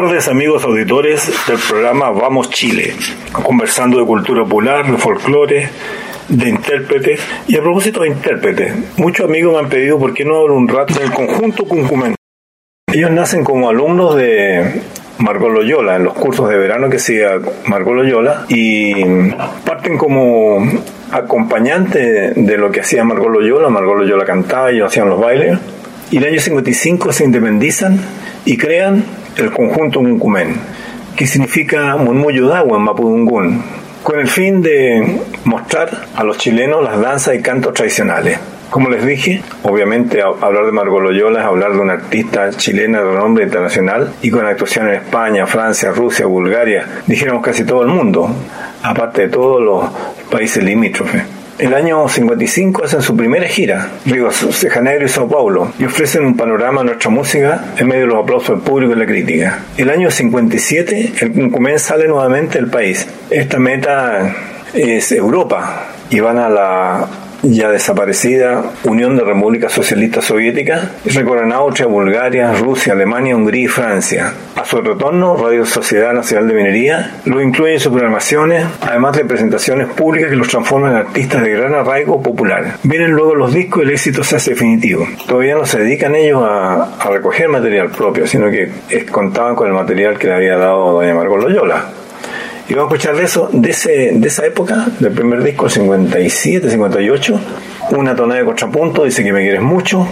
Tardes amigos auditores del programa Vamos Chile, conversando de cultura popular, de folclore, de intérpretes. Y a propósito de intérpretes, muchos amigos me han pedido por qué no hablo un rato del conjunto Cuncumen. Ellos nacen como alumnos de Margot Loyola en los cursos de verano que hacía Margot Loyola y parten como acompañantes de lo que hacía Margot Loyola. Margot Loyola cantaba ellos hacían los bailes. Y en el año 55 se independizan y crean el conjunto Cuncumen, que significa murmullo de agua en Mapudungún, con el fin de mostrar a los chilenos las danzas y cantos tradicionales. Como les dije, obviamente hablar de Margot Loyola es hablar de una artista chilena de renombre internacional y con actuación en España, Francia, Rusia, Bulgaria, dijéramos casi todo el mundo, aparte de todos los países limítrofes. El año 55 hacen su primera gira, Río de Janeiro y Sao Paulo, y ofrecen un panorama a nuestra música en medio de los aplausos del público y la crítica. El año 57, el Cuncumen sale nuevamente del país. Esta meta es Europa, y van a la ya desaparecida Unión de Repúblicas Socialistas Soviéticas recorren Austria, Bulgaria, Rusia, Alemania, Hungría y Francia. A su retorno, Radio Sociedad Nacional de Minería lo incluye en sus programaciones, además de presentaciones públicas que los transforman en artistas de gran arraigo popular. Vienen luego los discos y el éxito se hace definitivo. Todavía no se dedican ellos a, a recoger material propio, sino que contaban con el material que le había dado doña Margot Loyola. Y vamos a escuchar de eso, de, ese, de esa época, del primer disco, 57, 58, una tonada de contrapunto, dice que me quieres mucho,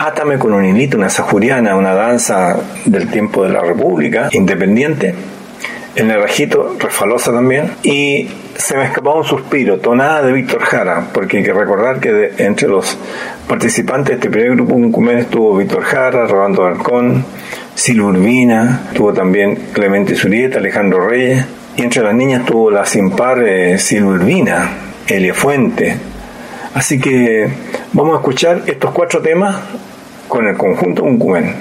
Átame con un hilito, una sajuriana, una danza del tiempo de la República, independiente, en el rajito, refalosa también, y se me escapaba un suspiro, tonada de Víctor Jara, porque hay que recordar que de, entre los participantes de este primer grupo Cuncumen estuvo Víctor Jara, Rolando Arcón, Silvia Urbina, tuvo también Clemente Zurieta, Alejandro Reyes, y entre las niñas tuvo la sin par eh, Silvia Urbina, Elia Fuente. Así que vamos a escuchar estos cuatro temas con el conjunto Cuncumen.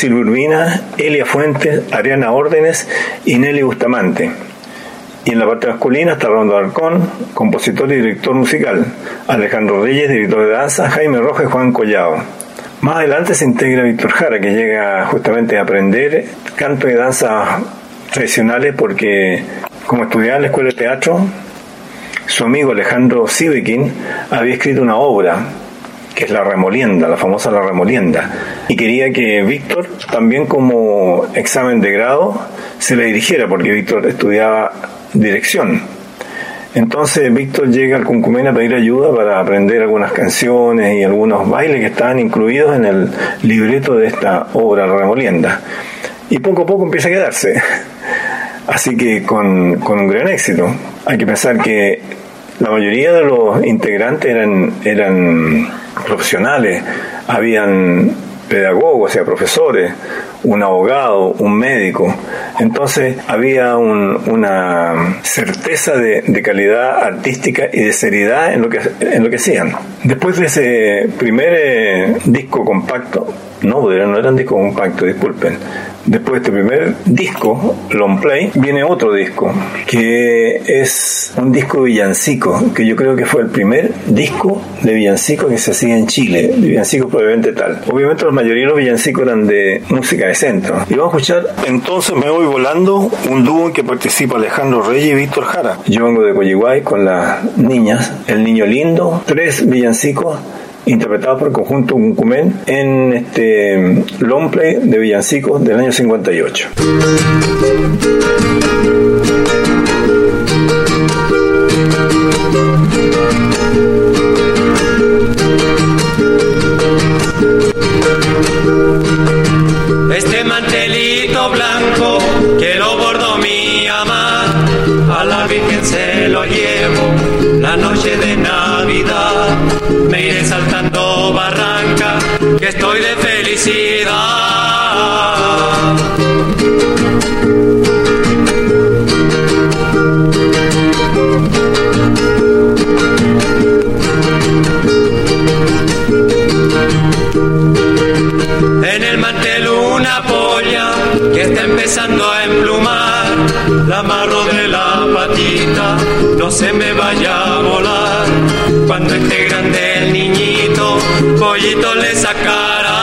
Silvia Urbina, Elia Fuentes, Ariana Órdenes y Nelly Bustamante. Y en la parte masculina está Rondo Arcón, compositor y director musical, Alejandro Reyes, director de danza, Jaime Rojas y Juan Collado. Más adelante se integra Víctor Jara, que llega justamente a aprender canto y danza tradicionales porque como estudiaba en la escuela de teatro, su amigo Alejandro Sivekin había escrito una obra que es La Remolienda, la famosa La Remolienda, y quería que Víctor, también como examen de grado, se le dirigiera, porque Víctor estudiaba dirección. Entonces Víctor llega al Cuncumén a pedir ayuda para aprender algunas canciones y algunos bailes que estaban incluidos en el libreto de esta obra La Remolienda. Y poco a poco empieza a quedarse. Así que con, con un gran éxito. Hay que pensar que la mayoría de los integrantes eran, eran profesionales, habían pedagogos, o sea, profesores, un abogado, un médico. Entonces había un- una certeza de, calidad artística y de seriedad en lo que, en lo que hacían. Después de ese primer eh, disco compacto, no, no eran disco compacto, disculpen. Después de este primer disco, long play, viene otro disco, que es un disco villancico, que yo creo que fue el primer disco de villancico que se hacía en Chile, de villancico probablemente tal. Obviamente la mayoría de los villancicos eran de música de centro. Y vamos a escuchar Entonces me voy volando, un dúo en que participa Alejandro Reyes y Víctor Jara. Yo vengo de Coyihuay con las niñas, El Niño Lindo, tres villancicos interpretado por el conjunto Cuncumen en este long de villancicos del año 58. Este mantelito blanco me iré saltando barranca, que estoy de felicidad. En el mantel una polla que está empezando a emplumar, la amarro de la patita, no se me vaya a volar cuando esté pollito le sacará.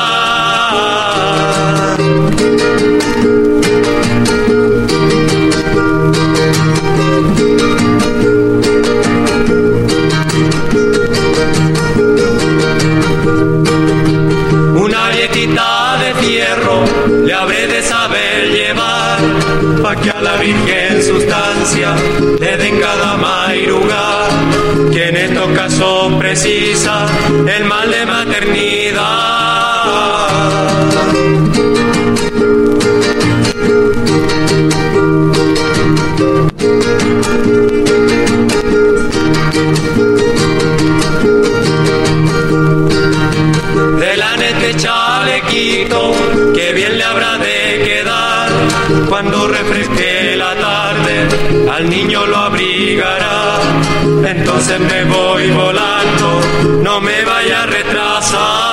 Una arietita de fierro le habré de saber llevar pa' que Virgen sustancia, le den cada mayor lugar que en estos casos precisa el mal de maternidad. Del aneste chalequito, que bien le habrá de quedar cuando refresquemos la tarde al niño lo abrigará. Entonces me voy volando, no me vaya a retrasar.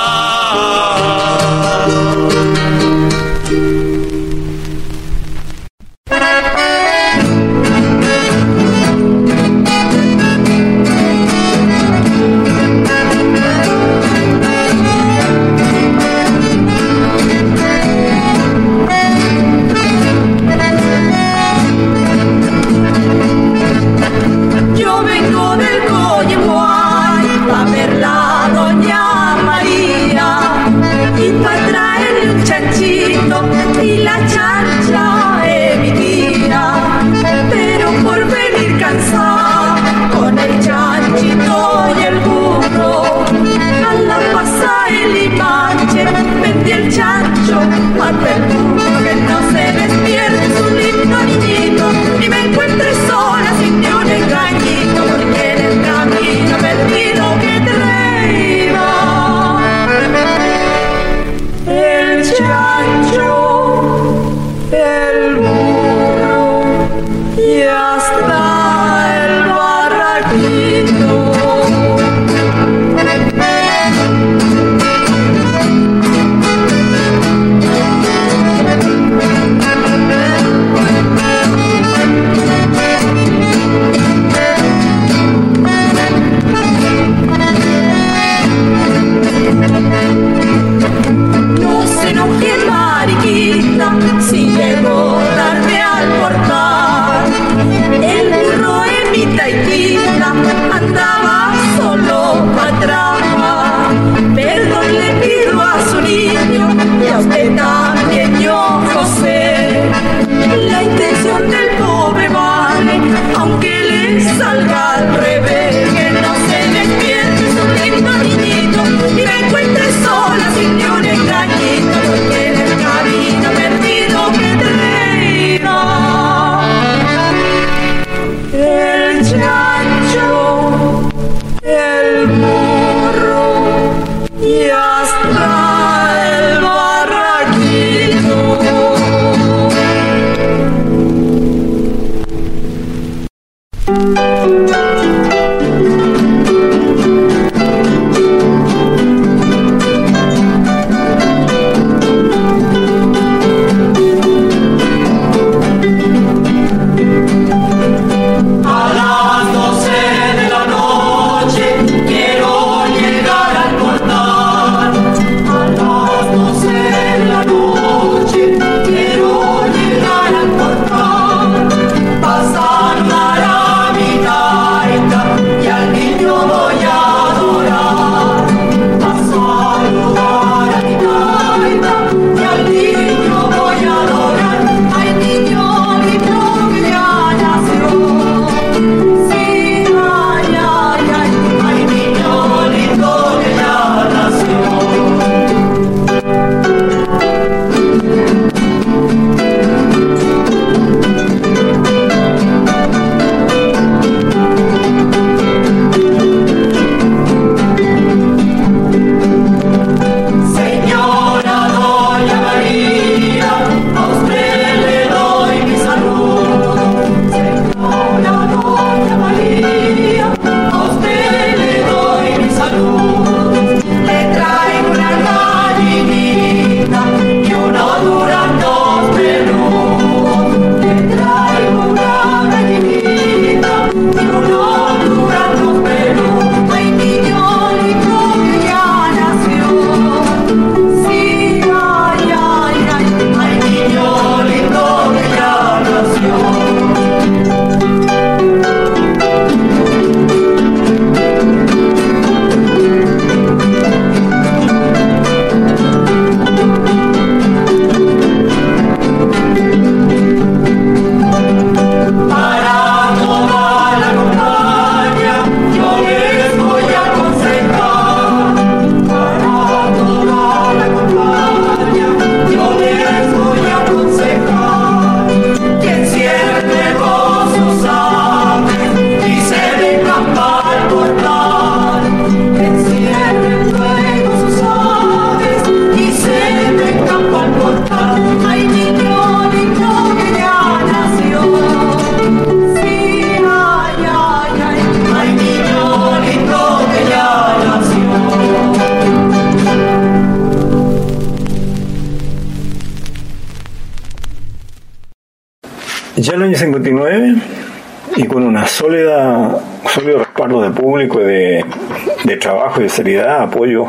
Apoyo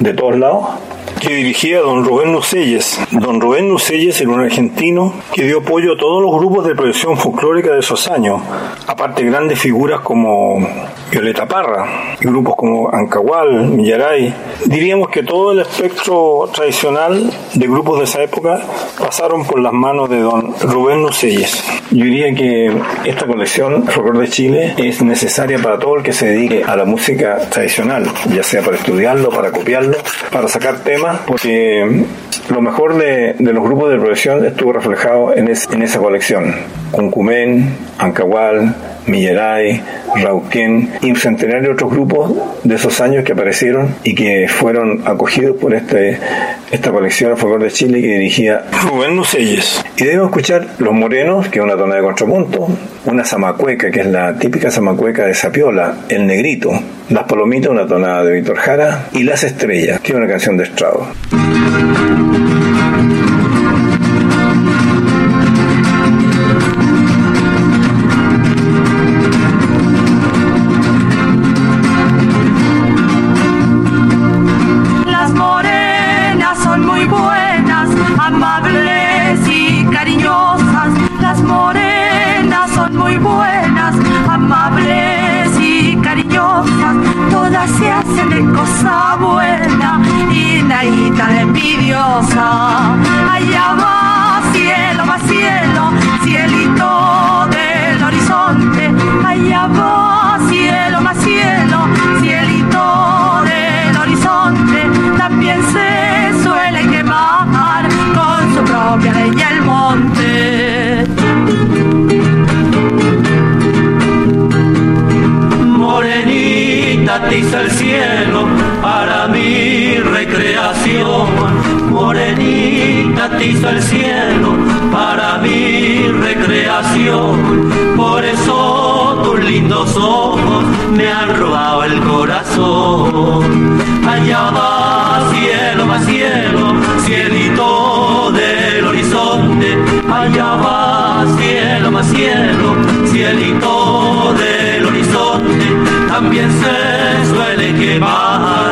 de todos lados, que dirigía don Rubén Nucelles. Don Rubén Nucelles era un argentino que dio apoyo a todos los grupos de producción folclórica de esos años, aparte grandes figuras como Violeta Parra, grupos como Ancahual, Millaray. Diríamos que todo el espectro tradicional de grupos de esa época pasaron por las manos de don Rubén Nucelles. Yo diría que esta colección Folclor de Chile es necesaria para todo el que se dedique a la música tradicional, ya sea para estudiarlo, para copiarlo, para sacar temas, porque lo mejor de, los grupos de profesión estuvo reflejado en, es- en esa colección. Cuncumén, Ancahual, Milleray, Rauquén y un centenario de otros grupos de esos años que aparecieron y que fueron acogidos por este, esta colección a favor de Chile que dirigía Rubén Nucelles. Y debemos escuchar Los Morenos, que es una tonada de contrapunto, una zamacueca, que es la típica zamacueca de Sapiola, El Negrito, Las Palomitas, una tonada de Víctor Jara, y Las Estrellas, que es una canción de Estrado. Buena y de envidiosa. Allá va cielo, va cielo, cielito del horizonte. Allá va cielo, va cielo, cielito del horizonte. También se suele quemar con su propia leña el monte. Morenita tiza el cielo para mi recreación. Morenita tiza el cielo para mi recreación. Por eso tus lindos ojos me han robado el corazón. Allá va cielo, va cielo, cielito del horizonte. Allá va cielo, va cielo, cielito del horizonte. También se suele quemar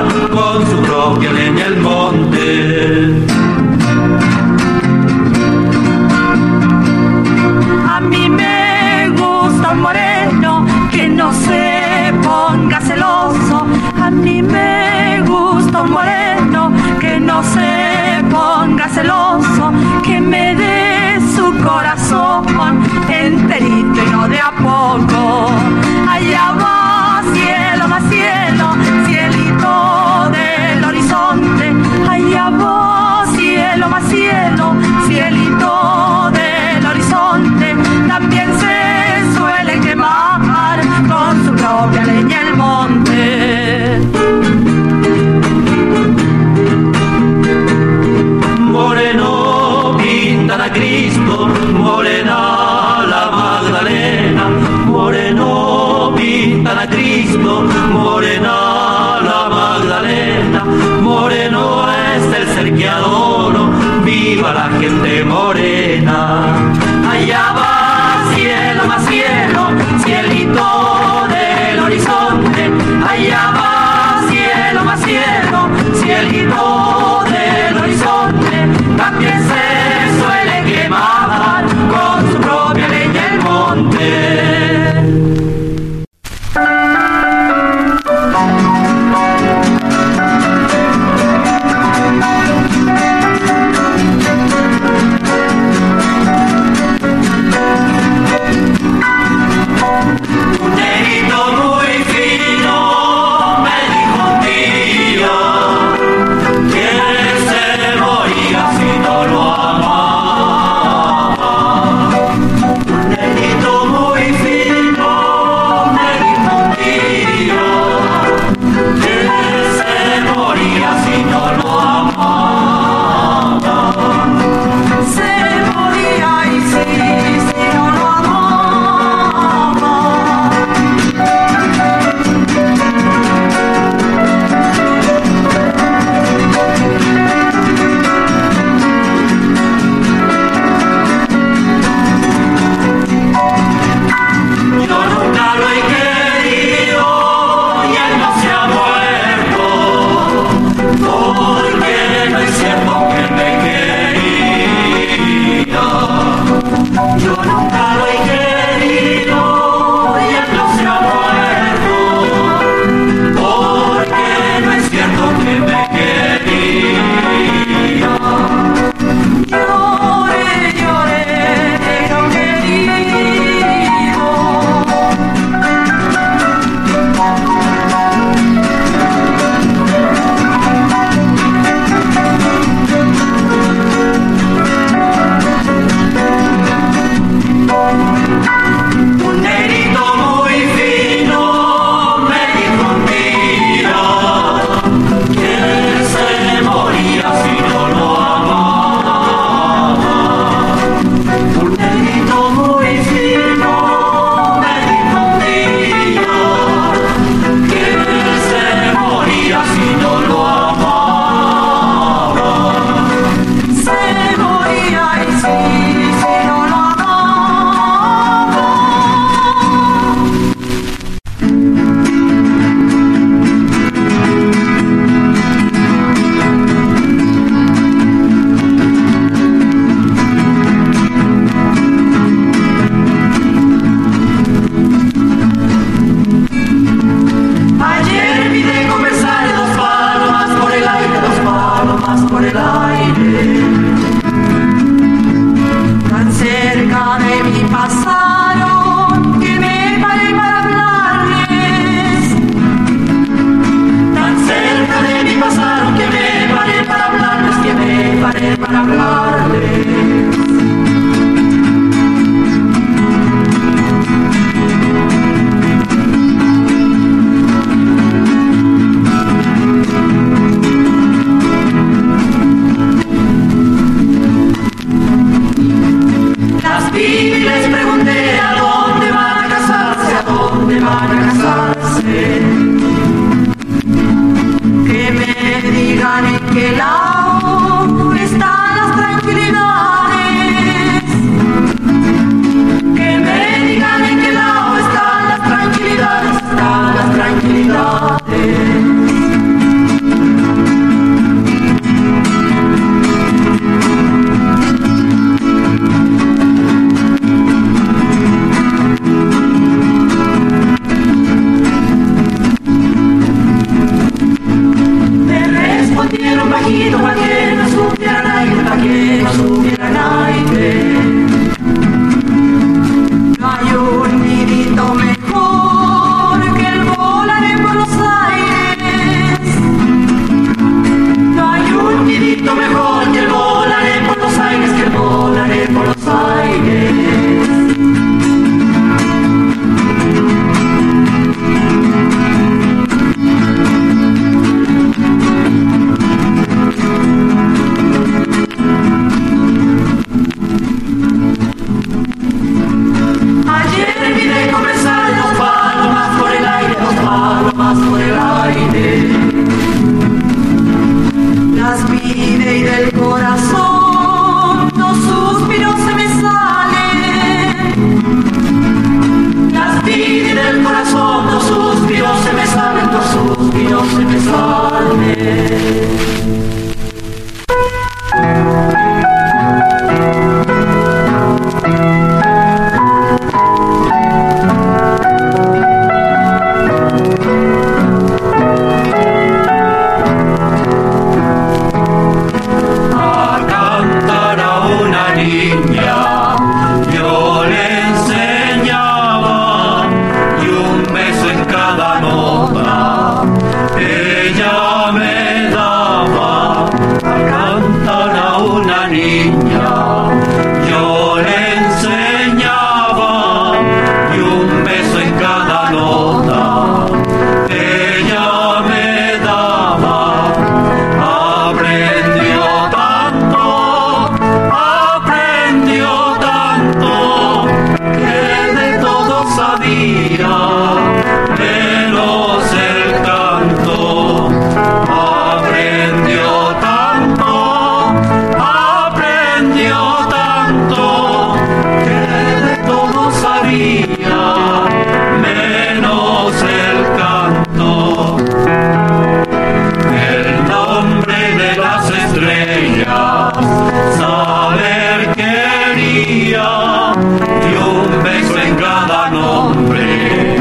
y un beso en cada nombre.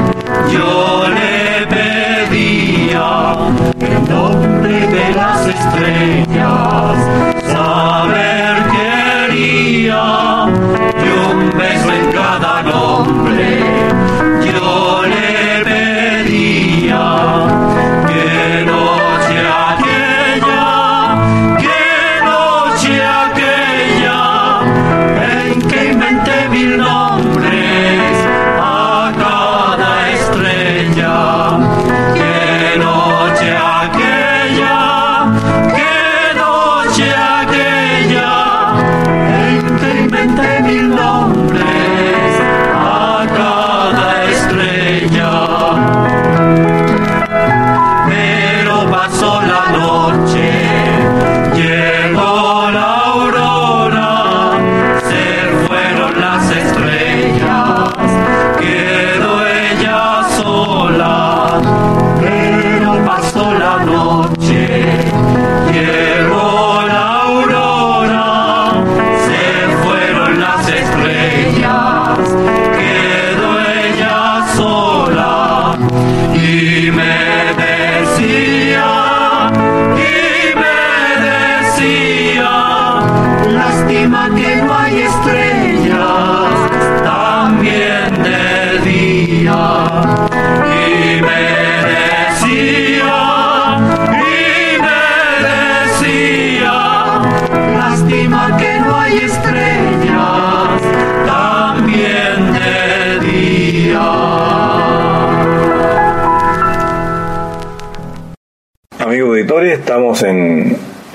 Yo le pedía el nombre de las estrellas.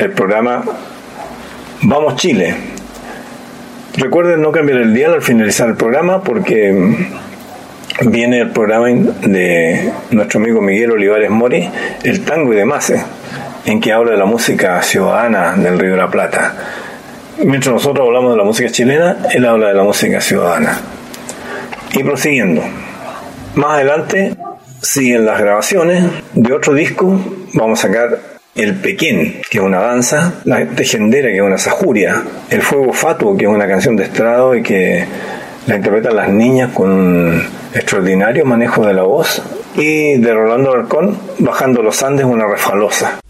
El programa Vamos Chile. Recuerden no cambiar el dial al finalizar el programa porque viene el programa de nuestro amigo Miguel Olivares Mori, El Tango y demás, eh, en que habla de la música ciudadana del Río de la Plata. Mientras nosotros hablamos de la música chilena, él habla de la música ciudadana. Y prosiguiendo, más adelante siguen las grabaciones de otro disco, vamos a sacar el Pequén, que es una danza, la Tegendera, que es una sajuria, el Fuego Fatuo, que es una canción de estrado y que la interpretan las niñas con un extraordinario manejo de la voz, y de Rolando Alarcón, Bajando los Andes, una refalosa.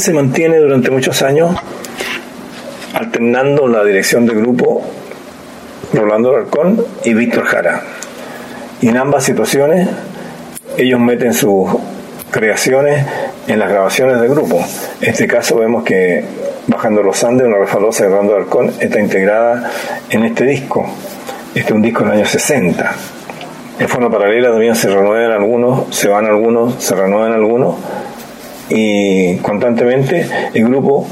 Se mantiene durante muchos años alternando la dirección del grupo Rolando Alarcón y Víctor Jara. Y en ambas situaciones ellos meten sus creaciones en las grabaciones del grupo. En este caso vemos que Bajando los Andes, una refalosa de Rolando Alarcón, está integrada en este disco. Este es un disco del año 60. En forma paralela también se renuevan algunos, se van algunos, se renuevan algunos y constantemente el grupo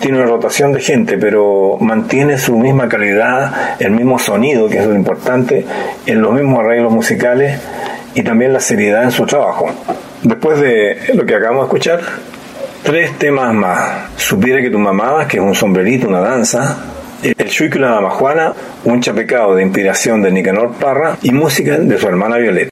tiene una rotación de gente, pero mantiene su misma calidad, el mismo sonido, que es lo importante, en los mismos arreglos musicales y también la seriedad en su trabajo. Después de lo que acabamos de escuchar, tres temas más. Supiera que tu mamá, que es un sombrerito, una danza. El Chuico y la Dama Juana, un chapecado de inspiración de Nicanor Parra y música de su hermana Violeta.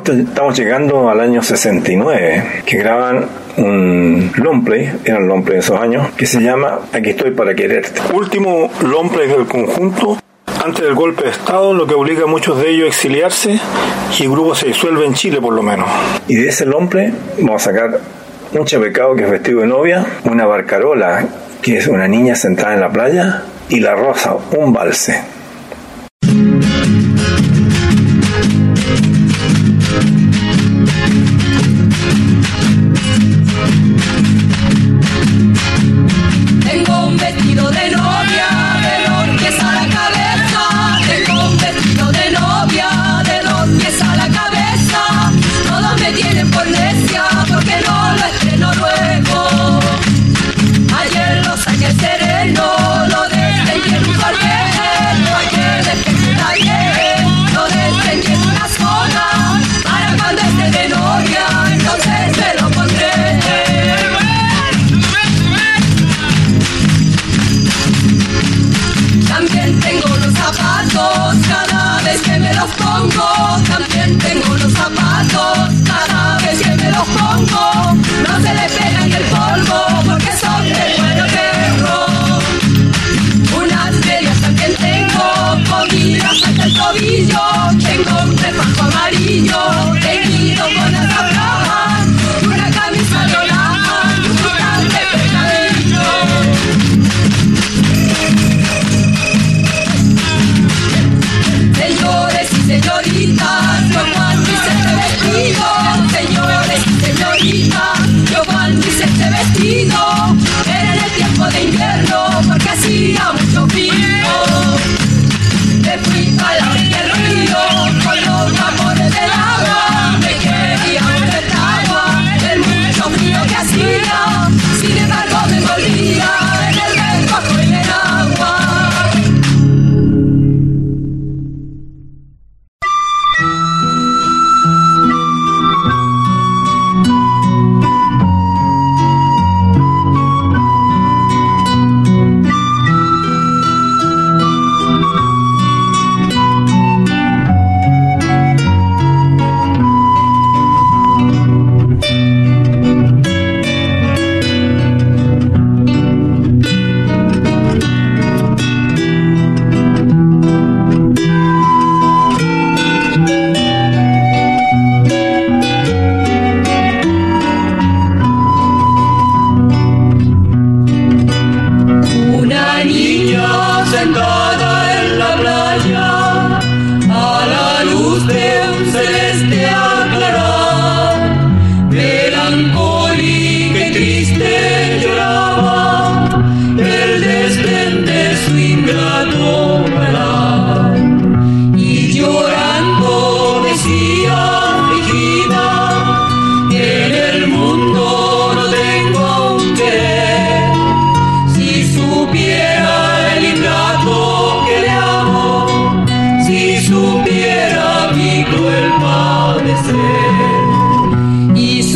estamos, estamos llegando al año 69, que graban un long play, era un long play de esos años, que se llama Aquí estoy para quererte. Último long play del conjunto, antes del golpe de Estado, lo que obliga a muchos de ellos a exiliarse y el grupo se disuelve en Chile por lo menos. Y de ese lomple vamos a sacar un chapecado que es vestido de novia, una barcarola que es una niña sentada en la playa y la rosa, un balse.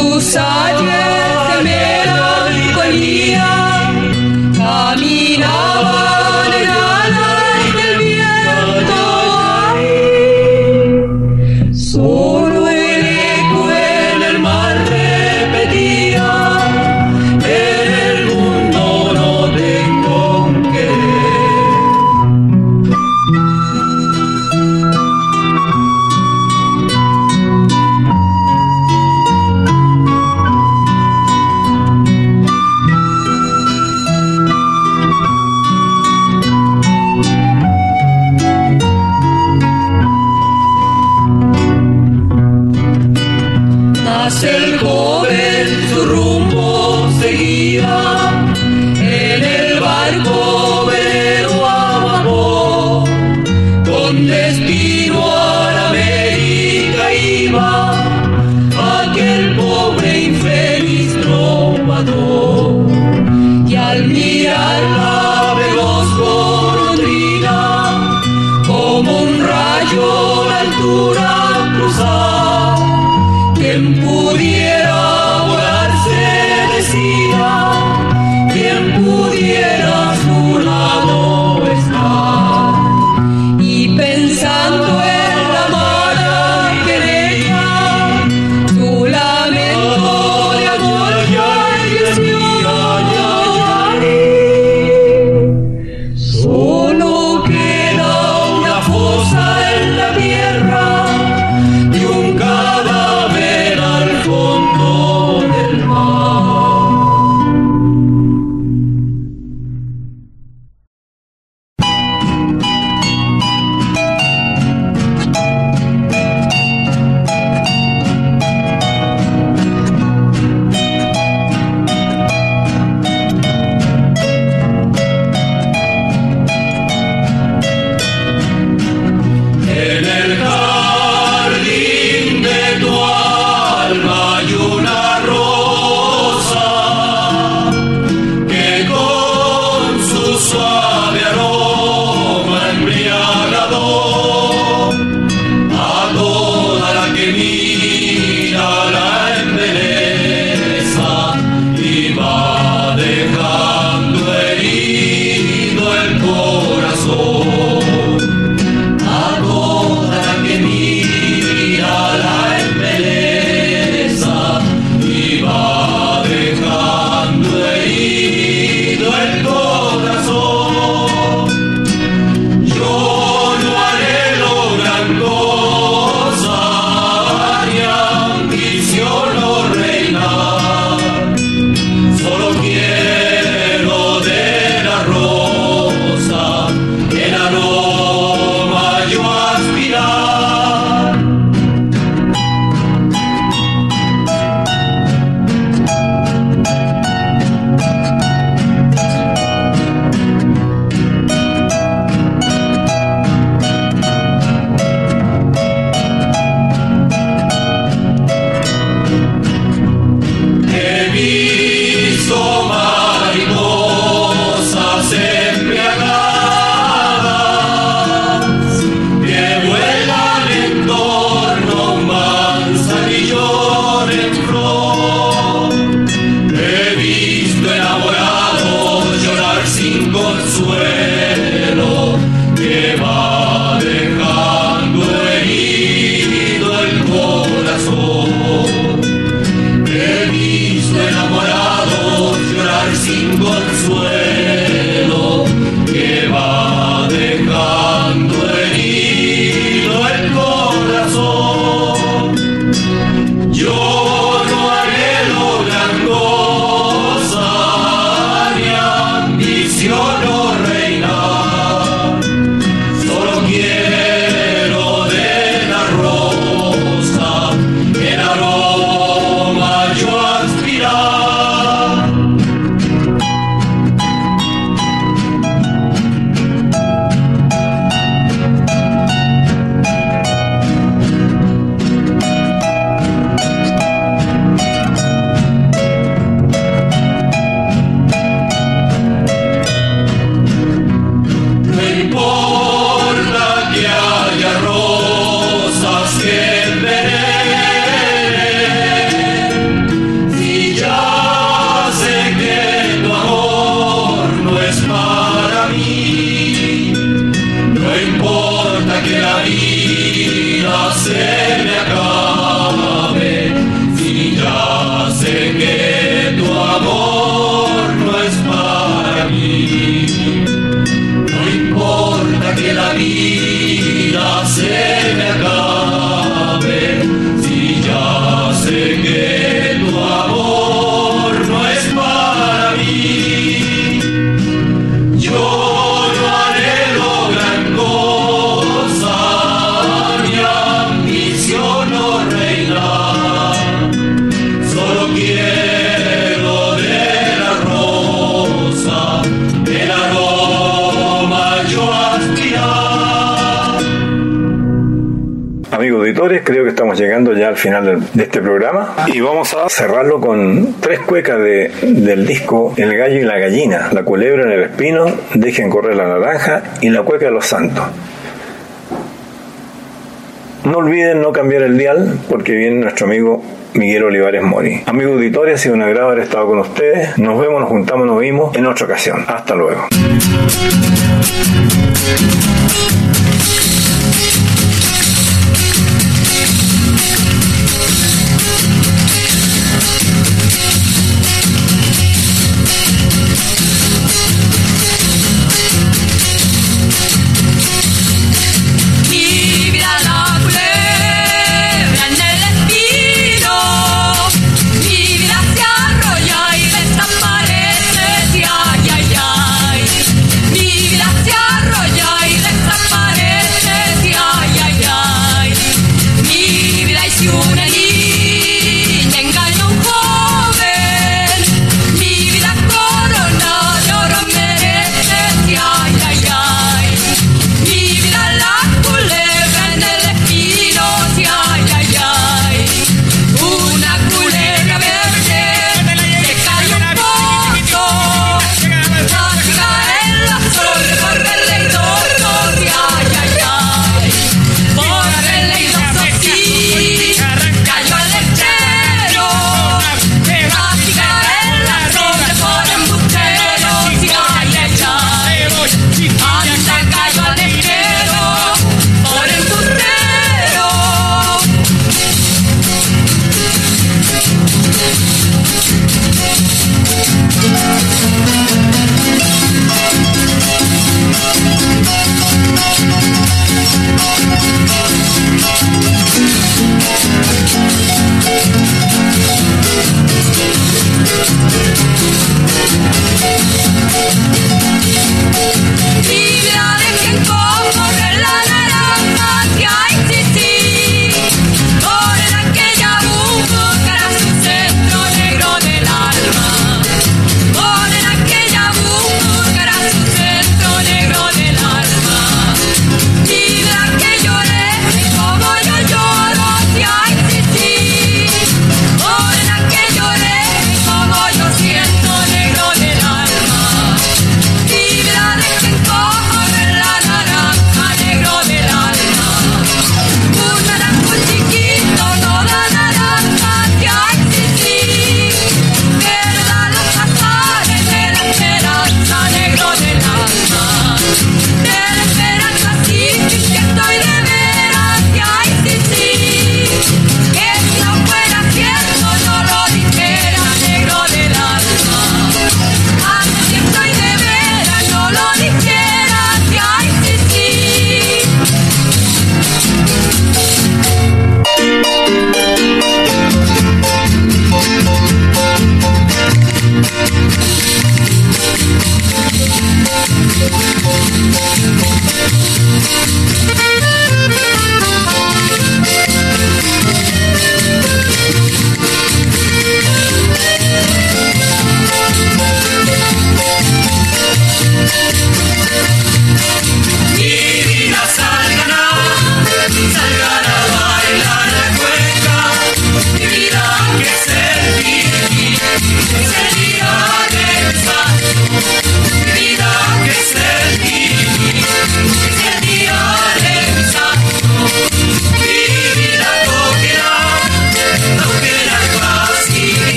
tout ça llorar sin de este programa y vamos a cerrarlo con tres cuecas de, del disco El gallo y la gallina, La culebra en el espino, Dejen correr la naranja y La cueca de los santos. No olviden no cambiar el dial porque viene nuestro amigo Miguel Olivares Mori. Amigos auditores, ha sido un agrado haber estado con ustedes. Nos vemos, nos juntamos, nos vimos en otra ocasión. Hasta luego.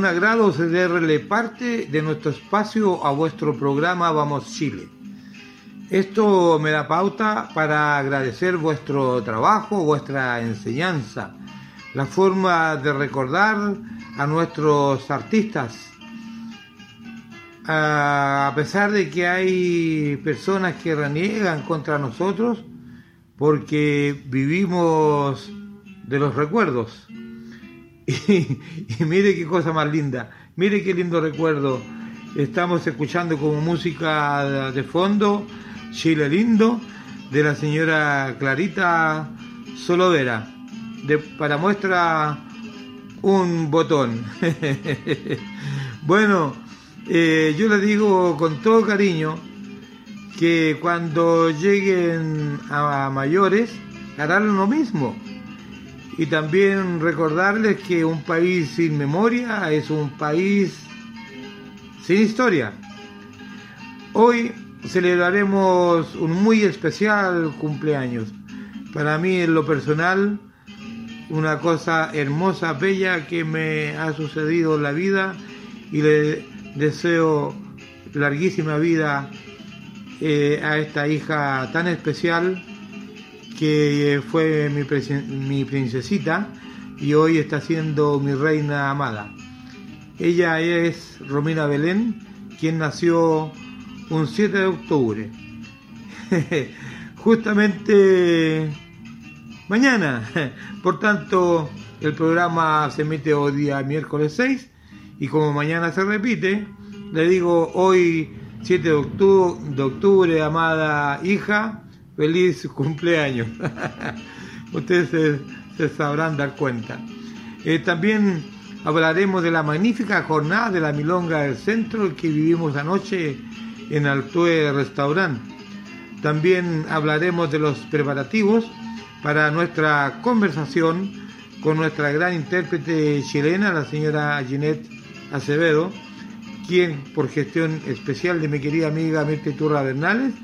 un agrado cederle parte de nuestro espacio a vuestro programa Vamos Chile. Esto me da pauta para agradecer vuestro trabajo, vuestra enseñanza, la forma de recordar a nuestros artistas. Ah, a pesar de que hay personas que reniegan contra nosotros porque vivimos de los recuerdos. Y, mire qué cosa más linda, mire qué lindo recuerdo. Estamos escuchando como música de fondo Chile Lindo de la señora Clarita Solovera. De, para muestra un botón. bueno, eh, yo les digo con todo cariño que cuando lleguen a mayores harán lo mismo. Y también recordarles que un país sin memoria es un país sin historia. Hoy celebraremos un muy especial cumpleaños. Para mí en lo personal, una cosa hermosa, bella que me ha sucedido en la vida y le deseo larguísima vida eh, a esta hija tan especial que fue mi, mi princesita y hoy está siendo mi reina amada. Ella es Romina Belén, quien nació un 7 de octubre. Justamente mañana. Por tanto, el programa se emite hoy día miércoles 6 y como mañana se repite, le digo hoy 7 de octubre, de octubre amada hija, feliz cumpleaños. Ustedes se, sabrán dar cuenta. Eh, también hablaremos de la magnífica jornada de la Milonga del Centro que vivimos anoche en Altue Restaurant. También hablaremos de los preparativos para nuestra conversación con nuestra gran intérprete chilena, la señora Ginette Acevedo, quien por gestión especial de mi querida amiga Mirta Turra Bernales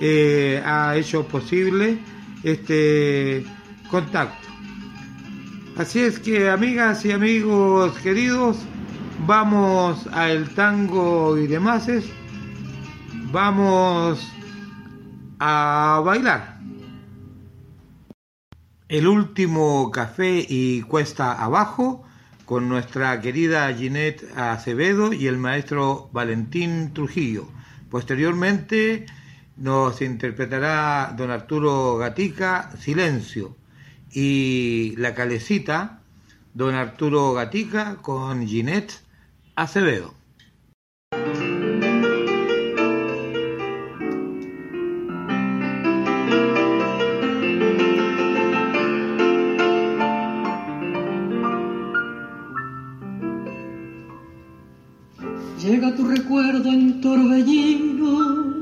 eh, ha hecho posible este contacto. Así es que amigas y amigos queridos, vamos al tango y demás. Vamos a bailar. El último café y cuesta abajo con nuestra querida Ginette Acevedo y el maestro Valentín Trujillo. Posteriormente nos interpretará don Arturo Gatica Silencio y la calecita don Arturo Gatica con Ginette Acevedo. Llega tu recuerdo en torbellino,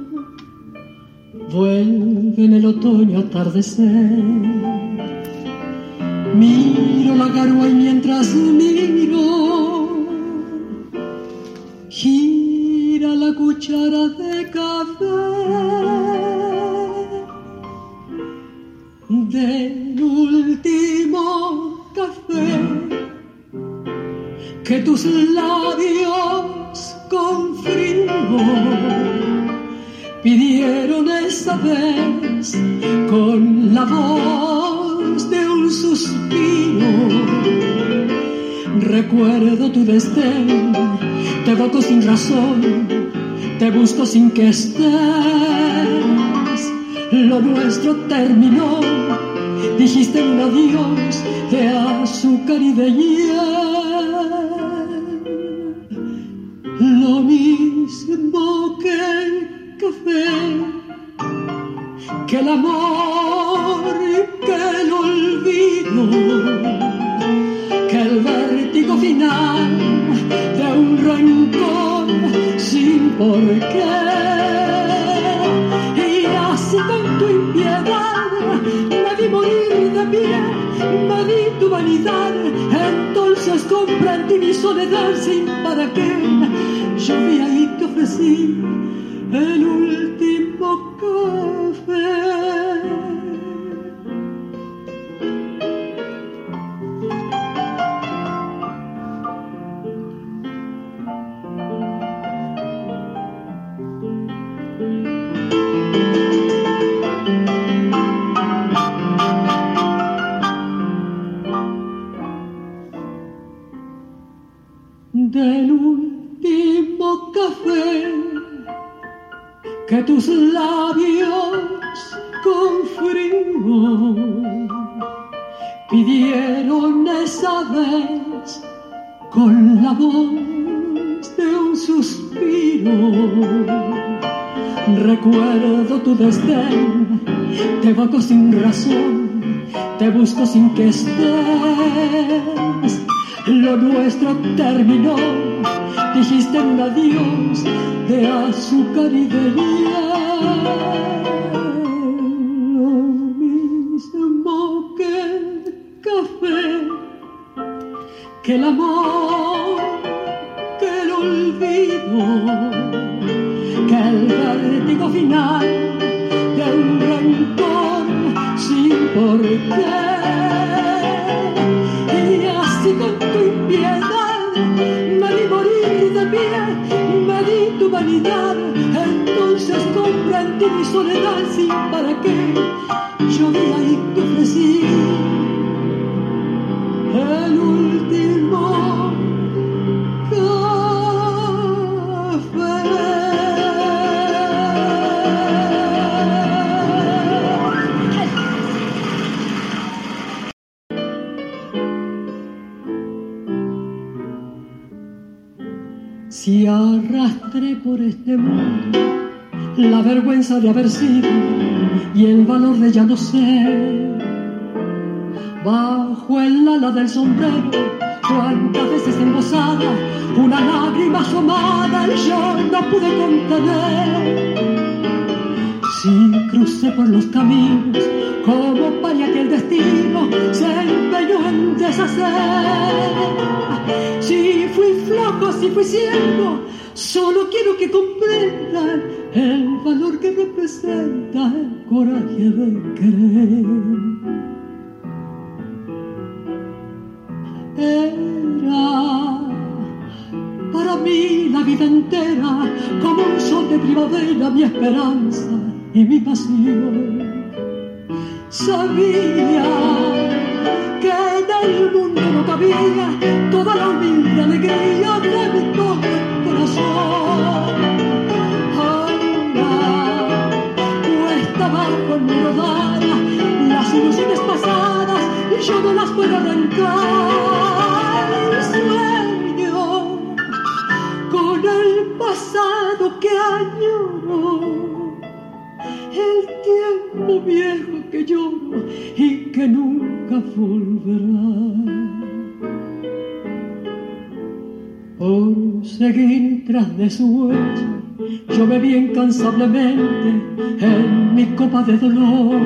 vuelve en el otoño atardecer. Miro la garua y mientras miro, gira la cuchara de café del último café que tus labios con pidieron esa vez con la voz de un suspiro. Recuerdo tu destén, te evoco sin razón, te busco sin que estés. Lo nuestro terminó, dijiste un adiós de azúcar y de hiel lo mismo que café, que el amor que el olvido, que el vértigo final de un rencor sin por qué. Y así con tu impiedad me vi morir de pie, me di tu vanidad, entonces comprendí mi soledad sin para qué. Yo vi ahí que ofrecí el Pues fue siervo, solo Por seguir tras de su huella, yo bebí incansablemente en mi copa de dolor.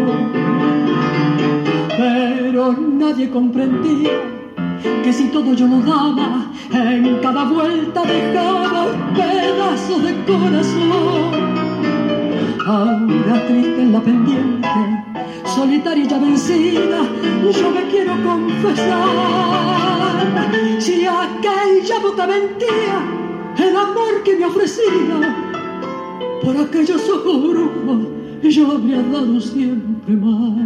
Pero nadie comprendía que si todo yo lo daba, en cada vuelta dejaba pedazos de corazón. Ahora triste en la pendiente, solitaria y vencida, yo me quiero confesar. Si aquella boca mentía el amor que me ofrecía. Por aquellos ojos brujos yo habría dado siempre más.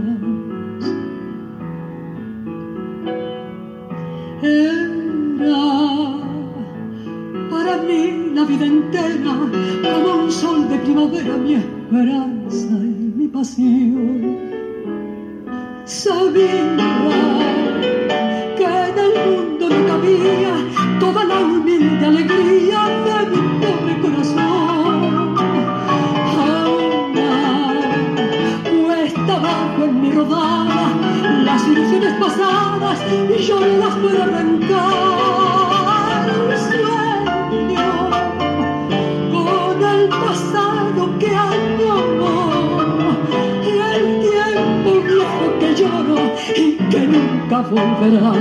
Era para mí la vida entera como un sol de primavera mi esperanza y mi pasión. Sabía las ilusiones pasadas, y yo no las puedo arrancar. Sueño con el pasado que adoro, el tiempo viejo que lloro y que nunca volverá.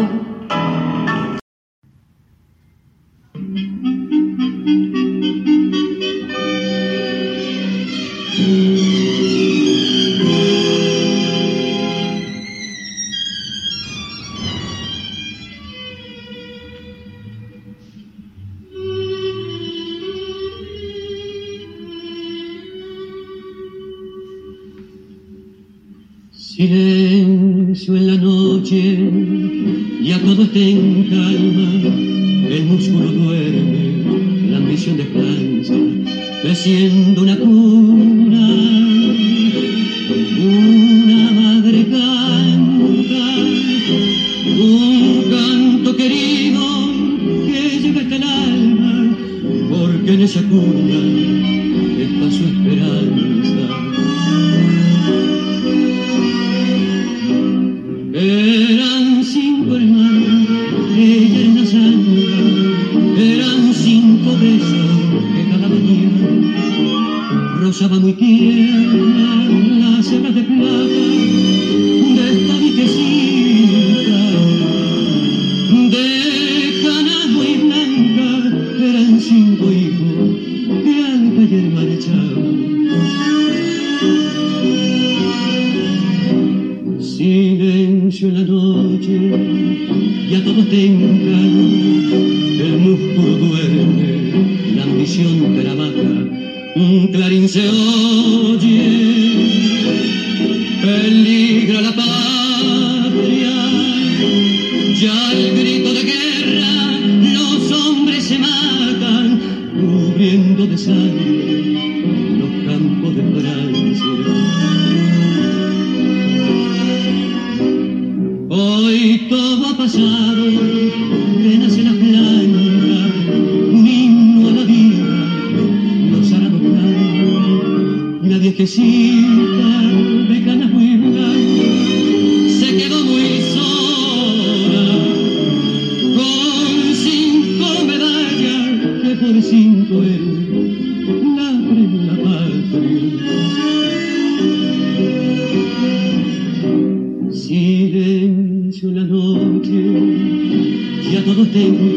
Ya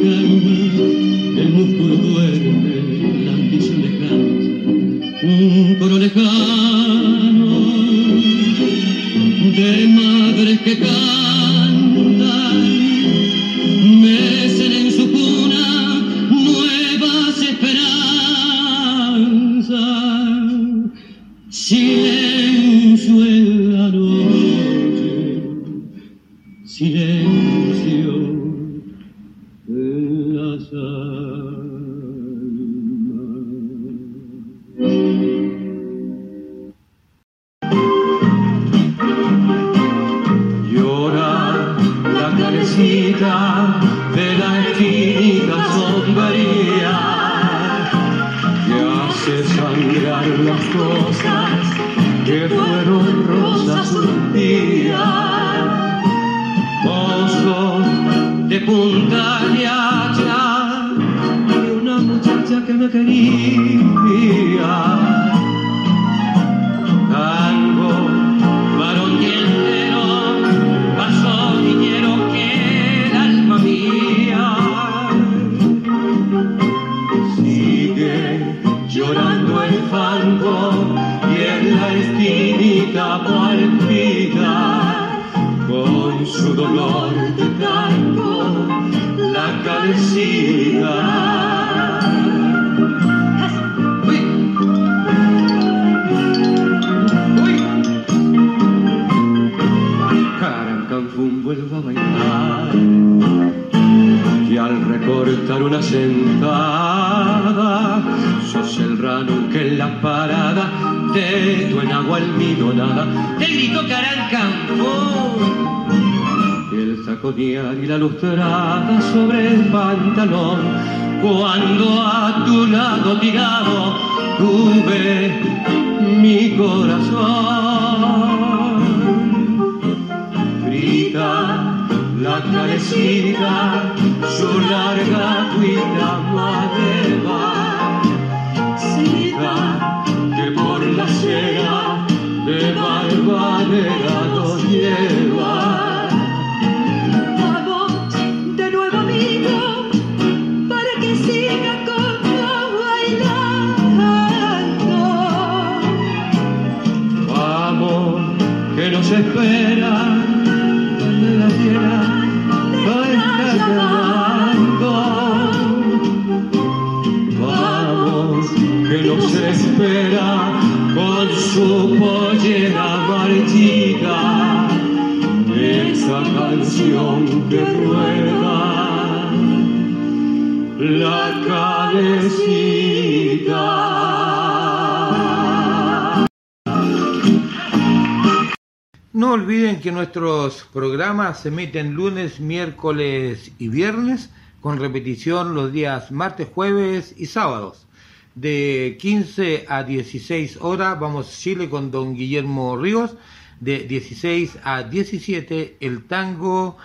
se emiten lunes, miércoles y viernes con repetición los días martes, jueves y sábados. De 15 a 16 horas vamos Chile con don Guillermo Ríos. De 16 a 17 el tango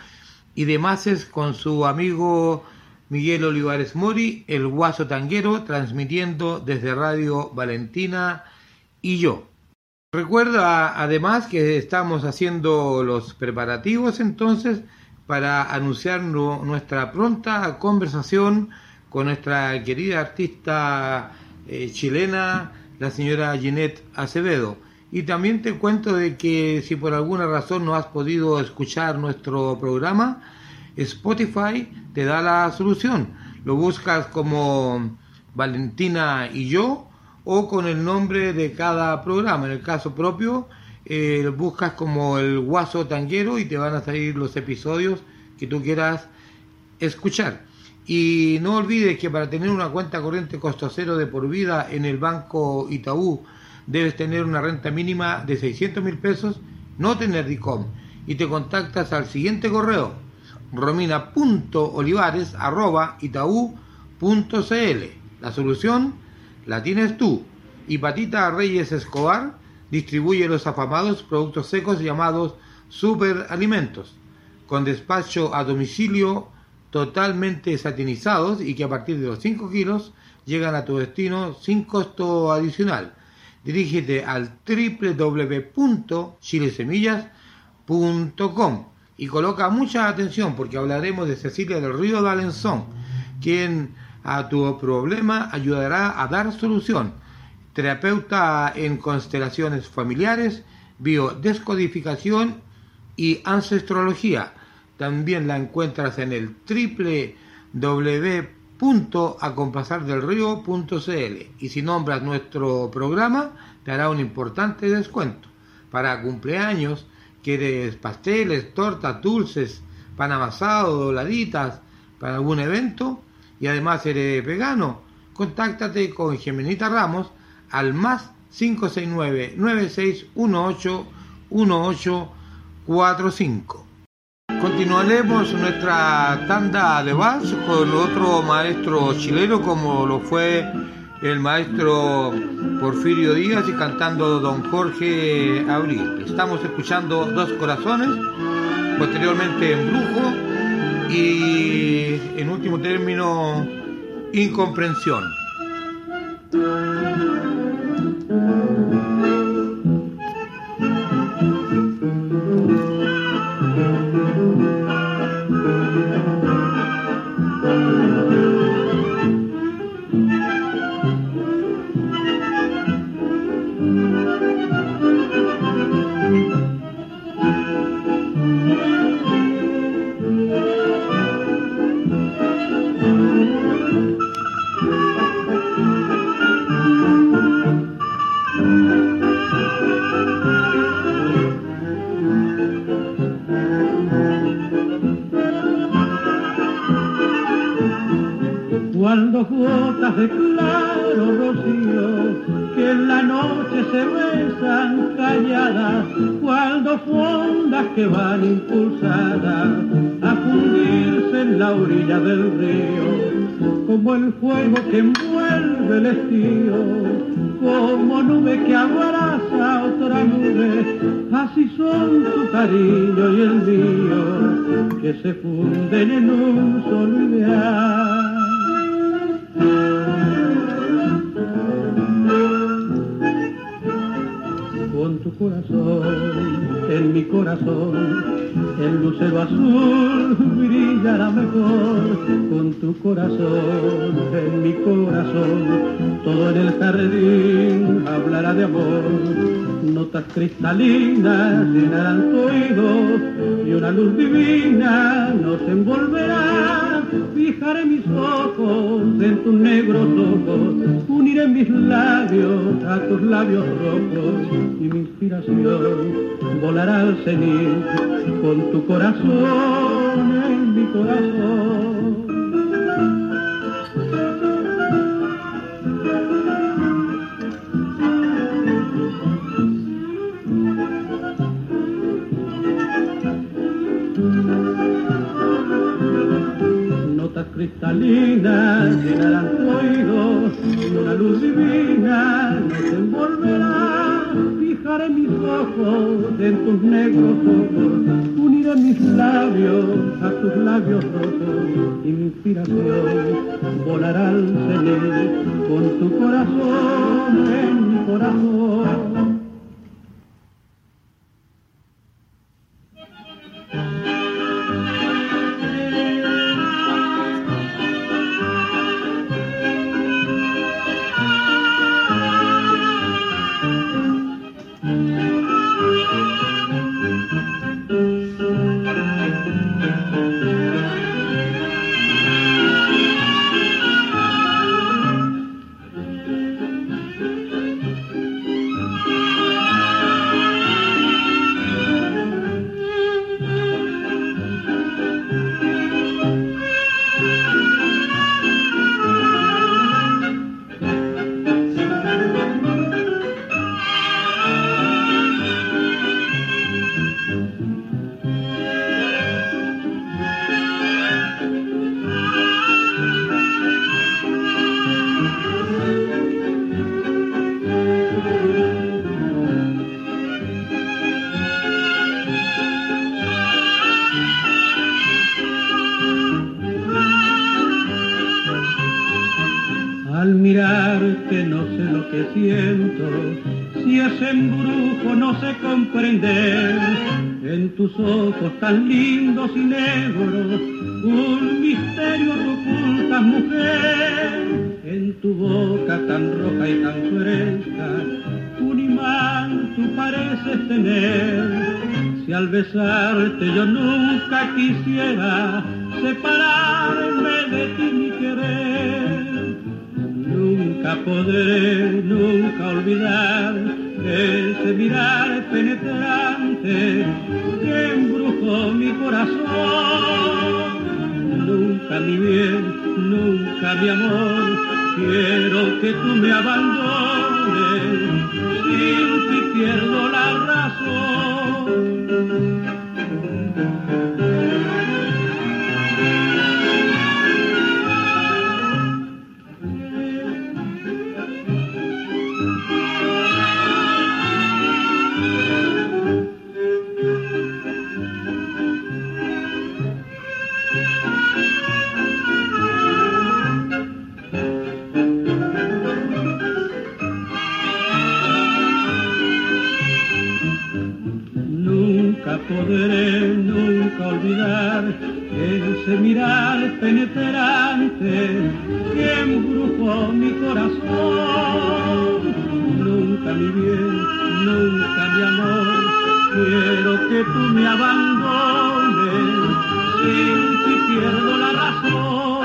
y demás con su amigo Miguel Olivares Mori, el guaso tanguero, transmitiendo desde Radio Valentina y yo. Recuerda además que estamos haciendo los preparativos entonces para anunciar nuestra pronta conversación con nuestra querida artista eh, chilena, la señora Ginette Acevedo. Y también te cuento de que si por alguna razón no has podido escuchar nuestro programa, Spotify te da la solución. Lo buscas como Valentina y yo o con el nombre de cada programa. En el caso propio, eh, buscas como el guaso tanguero y te van a salir los episodios que tú quieras escuchar. Y no olvides que para tener una cuenta corriente costo cero de por vida en el banco Itaú debes tener una renta mínima de 600 mil pesos, no tener DICOM. Y te contactas al siguiente correo romina.olivares.itaú.cl. La solución la tienes tú. Y Patita Reyes Escobar distribuye los afamados productos secos llamados superalimentos, con despacho a domicilio totalmente satinizados y que a partir de los 5 kilos llegan a tu destino sin costo adicional. Dirígete al www.chilesemillas.com y coloca mucha atención porque hablaremos de Cecilia del Río de Alenzón, quien a tu problema ayudará a dar solución. Terapeuta en constelaciones familiares, biodescodificación y ancestrología. También la encuentras en el www.acompasardelrío.cl y si nombras nuestro programa te hará un importante descuento. Para cumpleaños, quieres pasteles, tortas, dulces, pan amasado, doladitas, para algún evento, y además eres vegano, contáctate con Gemenita Ramos al más 569 9618 1845. Continuaremos nuestra tanda de vals con otro maestro chileno como lo fue el maestro Porfirio Díaz y cantando Don Jorge Abril. Estamos escuchando Dos Corazones, posteriormente en Brujo y en último término incomprensión. Cuando gotas de claro rocío que en la noche se besan calladas, cuando fondas que van impulsadas a fundirse en la orilla del río, como el fuego que envuelve el estío, como nube que abraza otra nube, así son tu cariño y el mío, que se funden en un solo ideal. Con tu corazón, en mi corazón, el lucero azul brillará mejor. Con tu corazón, en mi corazón, todo en el jardín hablará de amor. Notas cristalinas llenarán tu oído y una luz divina nos envolverá. Fijaré mis ojos en tus negros ojos, uniré mis labios a tus labios rojos y mi inspiración volará al cenit con tu corazón en mi corazón. Cristalina llenarán tu oído una luz divina nos envolverá. Fijaré mis ojos en tus negros ojos, uniré mis labios a tus labios rojos inspiración volará al cenit con tu corazón en mi corazón. Penetrante que embrujó mi corazón. Nunca mi bien, nunca mi amor, quiero que tú me abandones, sin ti pierdo la razón.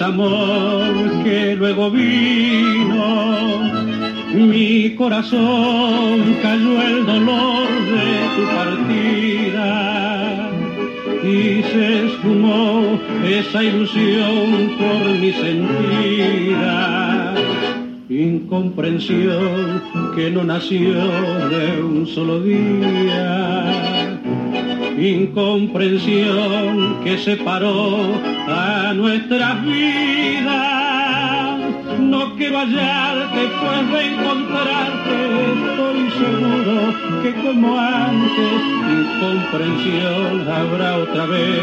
Desamor que luego vino. Mi corazón cayó el dolor de tu partida y se esfumó esa ilusión por mi sentida. incomprensión que no nació de un solo día, incomprensión que separó a nuestras vidas. No quiero hallarte después de encontrarte, estoy seguro que como antes, incomprensión habrá otra vez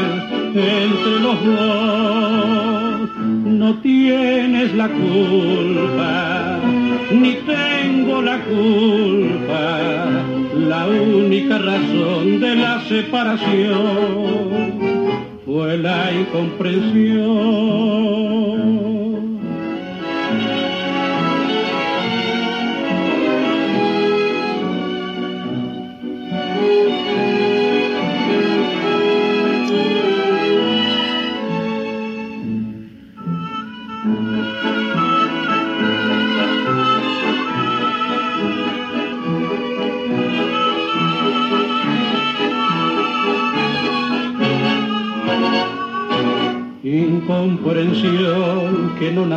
entre los dos. No tienes la culpa, ni tengo la culpa, la única razón de la separación fue la incomprensión.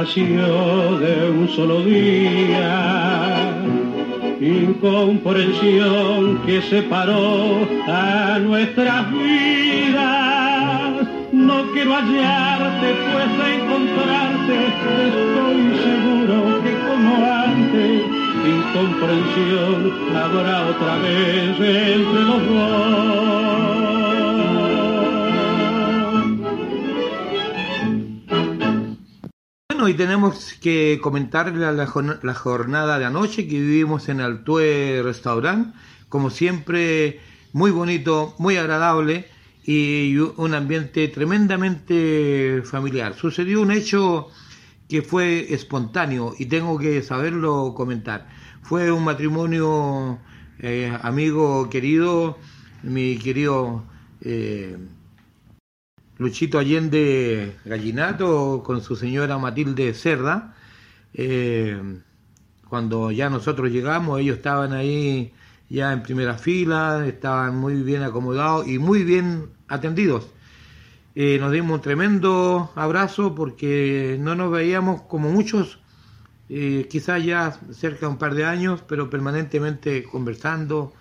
Nació de un solo día. Incomprensión que separó a nuestras vidas. No quiero hallarte, pues de encontrarte estoy seguro que como antes, incomprensión habrá otra vez entre los dos. Y tenemos que comentar la, la jornada de anoche que vivimos en Altue Restaurant. Como siempre, muy bonito, muy agradable y un ambiente tremendamente familiar. Sucedió un hecho que fue espontáneo y tengo que saberlo comentar. Fue un matrimonio eh, amigo querido, mi querido eh, Luchito Allende Gallinato con su señora Matilde Cerda. Eh, cuando ya nosotros llegamos, ellos estaban ahí ya en primera fila, estaban muy bien acomodados y muy bien atendidos. Eh, nos dimos un tremendo abrazo porque no nos veíamos como muchos, eh, quizás ya cerca de un par de años, pero permanentemente conversando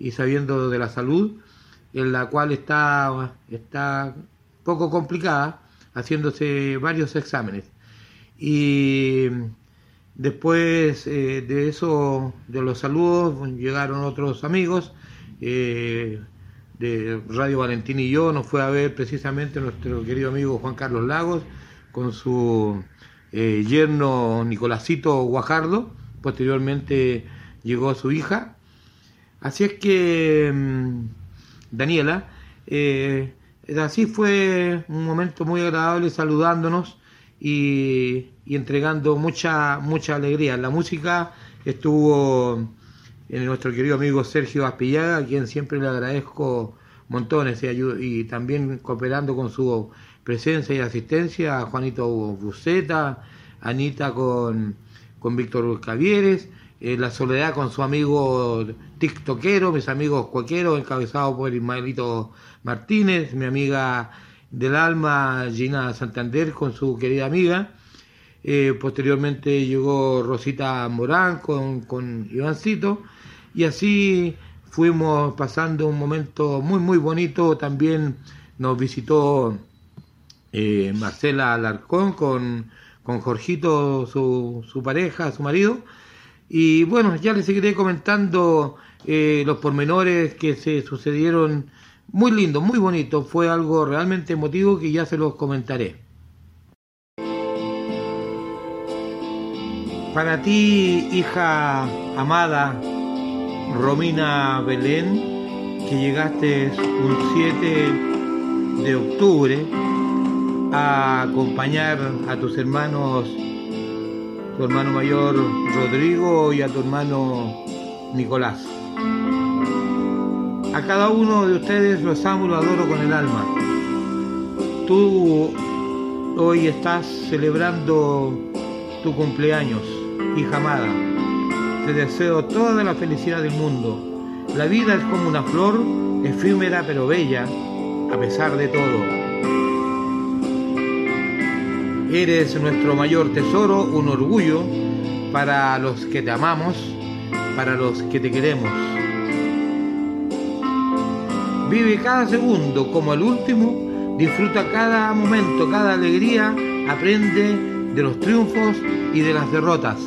y sabiendo de la salud, en la cual está, está poco complicada, haciéndose varios exámenes. Y después eh, de eso, de los saludos, llegaron otros amigos. eh, de Radio Valentín y yo nos fue a ver precisamente nuestro querido amigo Juan Carlos Lagos con su eh, yerno Nicolásito Guajardo. Posteriormente llegó su hija. Así es que, mm, Daniela, así fue un momento muy agradable saludándonos y, y entregando mucha, mucha alegría. La música estuvo en nuestro querido amigo Sergio Aspillaga, a quien siempre le agradezco montones y, y también cooperando con su presencia y asistencia, a Juanito Buceta, Anita con, con Víctor Cavieres, eh, La Soledad con su amigo tiktokero, mis amigos cuequeros, encabezado por Ismaelito Martínez, mi amiga del alma Gina Santander con su querida amiga, eh, posteriormente llegó Rosita Morán con, con Ivancito y así fuimos pasando un momento muy muy bonito. También nos visitó eh, Marcela Alarcón con, con Jorgito, su, su pareja, su marido. Y bueno, ya les seguiré comentando eh, los pormenores que se sucedieron. Muy lindo, muy bonito. Fue algo realmente emotivo que ya se los comentaré. Para ti, hija amada, Romina Belén, que llegaste un 7 de octubre a acompañar a tus hermanos, tu hermano mayor Rodrigo y a tu hermano Nicolás. A cada uno de ustedes los amo y los adoro con el alma. Tú hoy estás celebrando tu cumpleaños, hija amada. Te deseo toda la felicidad del mundo. La vida es como una flor, efímera pero bella, a pesar de todo. Eres nuestro mayor tesoro, un orgullo, para los que te amamos, para los que te queremos. Vive cada segundo como el último, disfruta cada momento, cada alegría, aprende de los triunfos y de las derrotas.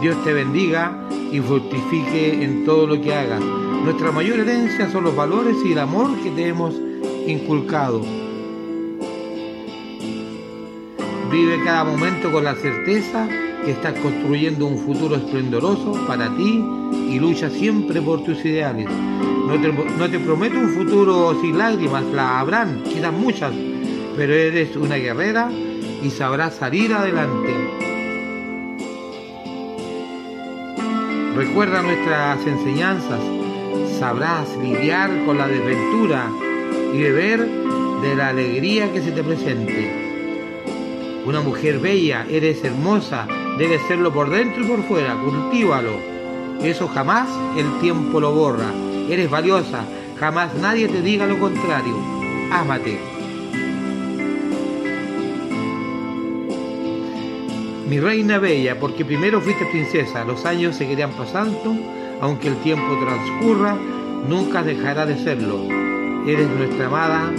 Dios te bendiga y fructifique en todo lo que hagas. Nuestra mayor herencia son los valores y el amor que te hemos inculcado. Vive cada momento con la certeza que estás construyendo un futuro esplendoroso para ti y lucha siempre por tus ideales. No te, prometo un futuro sin lágrimas, la habrán, quizás muchas, pero eres una guerrera y sabrás salir adelante. Recuerda nuestras enseñanzas, sabrás lidiar con la desventura y beber de la alegría que se te presente. Una mujer bella, eres hermosa, debes serlo por dentro y por fuera, cultívalo. Eso jamás el tiempo lo borra. Eres valiosa, jamás nadie te diga lo contrario. Ámate. Mi reina bella, porque primero fuiste princesa, los años seguirán pasando, aunque el tiempo transcurra, nunca dejará de serlo. Eres nuestra amada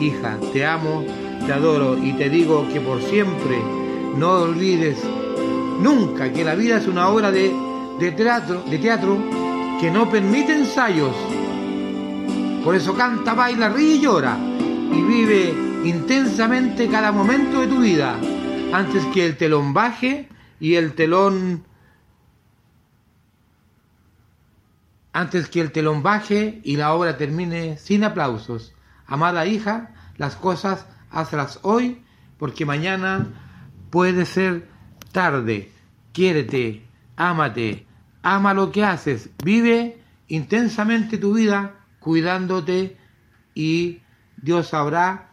hija, te amo, te adoro y te digo que por siempre no olvides nunca que la vida es una obra de, de teatro, de teatro que no permite ensayos. Por eso canta, baila, ríe y llora y vive intensamente cada momento de tu vida antes que el telón baje y el telón antes que el telón baje y la obra termine sin aplausos. Amada hija, las cosas hazlas hoy porque mañana puede ser tarde. Quiérete, ámate, ama lo que haces, vive intensamente tu vida cuidándote y Dios sabrá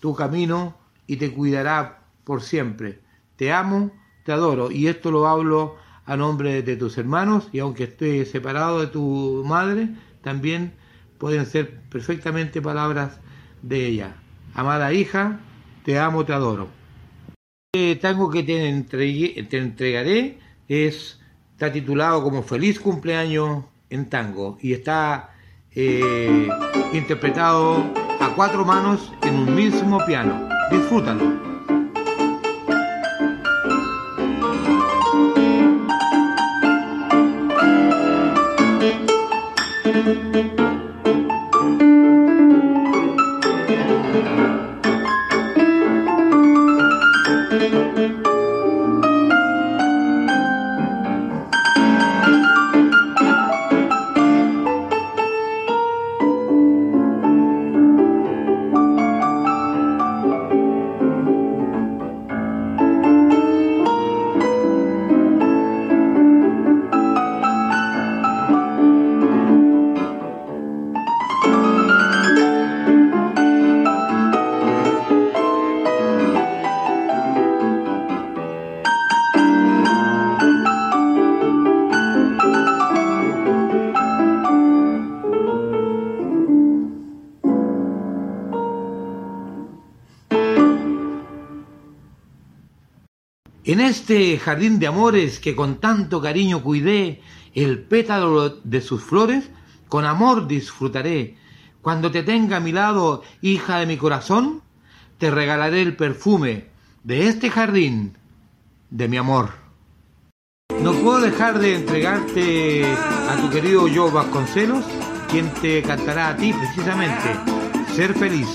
tu camino y te cuidará por siempre. Te amo, te adoro y esto lo hablo a nombre de tus hermanos y aunque esté separado de tu madre, también pueden ser perfectamente palabras de ella. Amada hija, te amo, te adoro. El tango que te entregaré es, está titulado como Feliz cumpleaños en tango y está eh, interpretado a cuatro manos en un mismo piano. Disfrútalo. Este jardín de amores que con tanto cariño cuidé, el pétalo de sus flores, con amor disfrutaré. Cuando te tenga a mi lado, hija de mi corazón, te regalaré el perfume de este jardín de mi amor. No puedo dejar de entregarte a tu querido Joe Vasconcelos, quien te cantará a ti precisamente, ser feliz.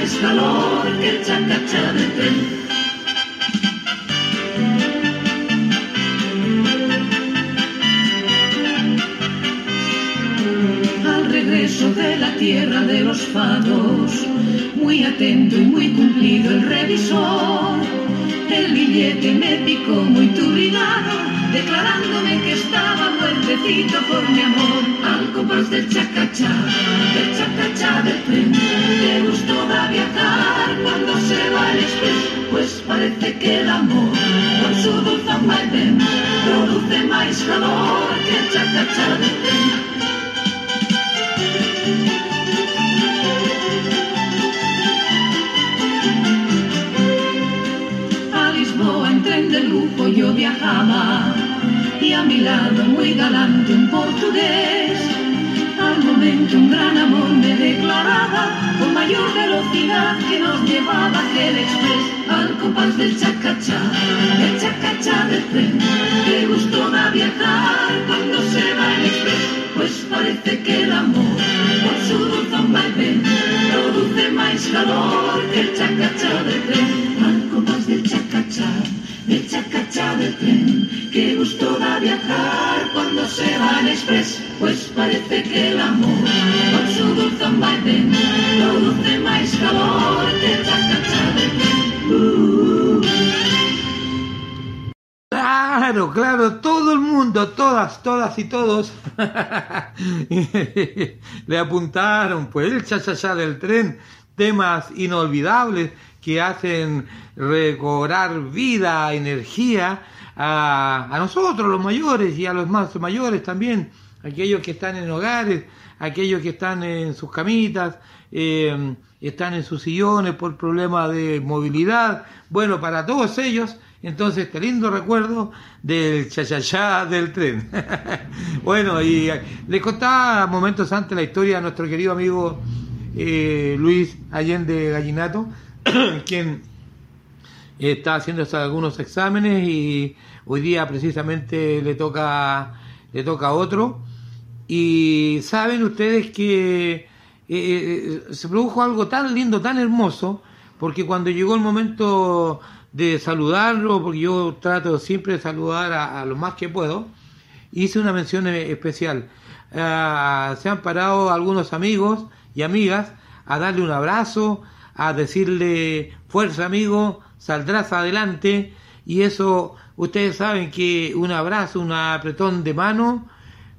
Más calor que el chacachá del tren. al regreso de la tierra de los fados, muy atento y muy cumplido el revisor. El billete me picó muy turbinado, declarándome que estaba muertecito por mi amor. Al compás del chacachá, del chacachá del tren, qué gusto da viajar cuando se va el express, pues parece que el amor, con su dulzón vaivén, produce más calor que el chacachá del tren. Y a mi lado muy galante un portugués. Al momento un gran amor me declaraba con mayor velocidad que nos llevaba aquel express al compás del chacachá, del chacachá del tren. Qué gusto da viajar cuando se va el express, pues parece que el amor con su dulzón vaivén produce más calor que el chacachá del tren. Al compás del chacachá, del chacachá del tren. Qué gusto da viajar cuando se va el express, pues parece que el amor con su dulzón vaivén produce más calor que el chacachá del tren. Uh. Claro, claro, todo el mundo, todas, todas y todos le apuntaron, pues el chachachá del tren, temas inolvidables que hacen recobrar vida, energía a, a nosotros los mayores y a los más mayores también, aquellos que están en hogares, aquellos que están en sus camitas, eh, están en sus sillones por problemas de movilidad. Bueno, para todos ellos entonces este lindo recuerdo del chachachá del tren. bueno, y eh, le contaba momentos antes la historia a nuestro querido amigo eh, Luis Allende Gallinato, quien está haciendo algunos exámenes y hoy día precisamente le toca le toca otro. Y saben ustedes que eh, eh, se produjo algo tan lindo tan hermoso porque cuando llegó el momento de saludarlo porque yo trato siempre de saludar a, a lo más que puedo hice una mención eh, especial. Ah, se han parado algunos amigos y amigas a darle un abrazo a decirle fuerza amigo saldrás adelante y eso ustedes saben que un abrazo, un apretón de mano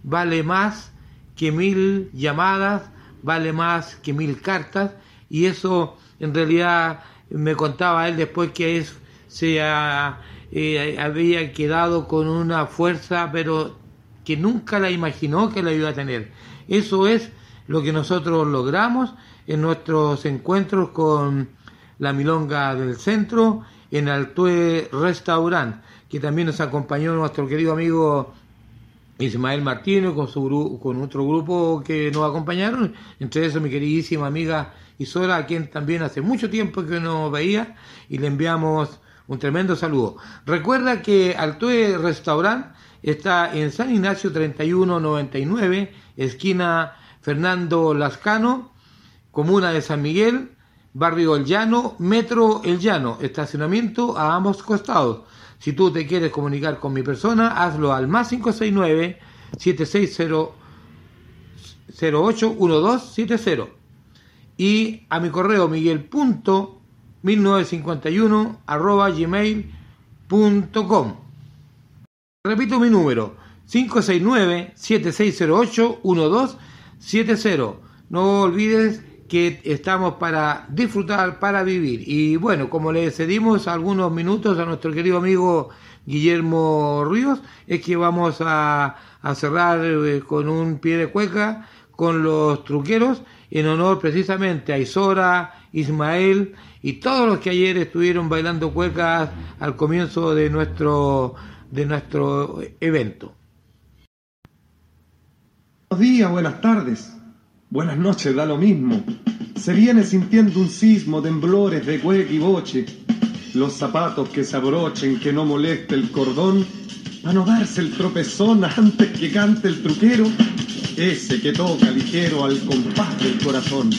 vale más que mil llamadas, vale más que mil cartas y eso en realidad me contaba él después que se eh, había quedado con una fuerza pero que nunca la imaginó que la iba a tener. Eso es lo que nosotros logramos en nuestros encuentros con la Milonga del Centro, en Altue Restaurant, que también nos acompañó nuestro querido amigo Ismael Martínez con, su con otro grupo que nos acompañaron, entre eso mi queridísima amiga Isora, a quien también hace mucho tiempo que no veía, y le enviamos un tremendo saludo. Recuerda que Altue Restaurant está en San Ignacio 3199, esquina Fernando Lascano, comuna de San Miguel, barrio El Llano, metro El Llano, estacionamiento a ambos costados. Si tú te quieres comunicar con mi persona, hazlo al más 569 760 081270 y a mi correo miguel.1951 arroba gmail.com Repito mi número, 569-7608-1270. No olvides que estamos para disfrutar, para vivir. Y bueno, como le cedimos algunos minutos a nuestro querido amigo Guillermo Ríos, es que vamos a, cerrar eh, con un pie de cueca con los truqueros en honor precisamente a Isora, Ismael y todos los que ayer estuvieron bailando cuecas al comienzo de nuestro de nuestro evento. Buenos días, buenas tardes, buenas noches, da lo mismo. Se viene sintiendo un sismo, temblores de cueca y boche. Los zapatos que se abrochen, que no moleste el cordón, para no darse el tropezón antes que cante el truquero, ese que toca ligero al compás del corazón.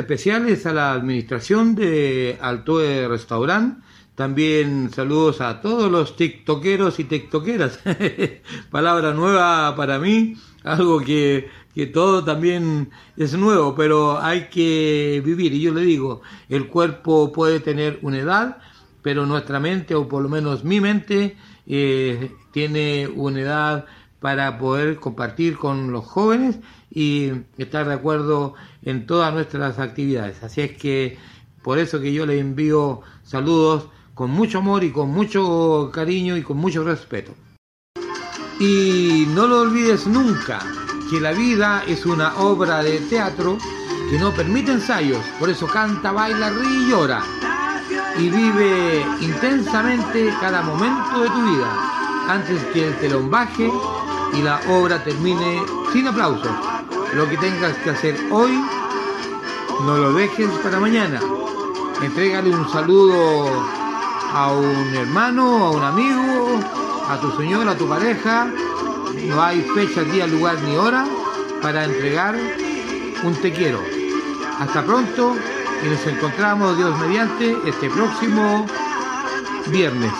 Especiales a la administración de Altoe Restaurant. También saludos a todos los tiktokeros y tiktokeras. Palabra nueva para mí, algo que, que todo también es nuevo, pero hay que vivir. Y yo le digo, el cuerpo puede tener una edad, pero nuestra mente, o por lo menos mi mente, eh, tiene una edad para poder compartir con los jóvenes y estar de acuerdo en todas nuestras actividades. Así es que por eso que yo le envío saludos con mucho amor y con mucho cariño y con mucho respeto. Y no lo olvides nunca, que la vida es una obra de teatro que no permite ensayos, por eso canta, baila, ríe y llora. Y vive intensamente cada momento de tu vida, antes que el telón baje y la obra termine sin aplausos. Lo que tengas que hacer hoy, no lo dejes para mañana. Entrégale un saludo a un hermano, a un amigo, a tu señora, a tu pareja. No hay fecha, día, lugar ni hora para entregar un te quiero. Hasta pronto y nos encontramos, Dios mediante, este próximo viernes.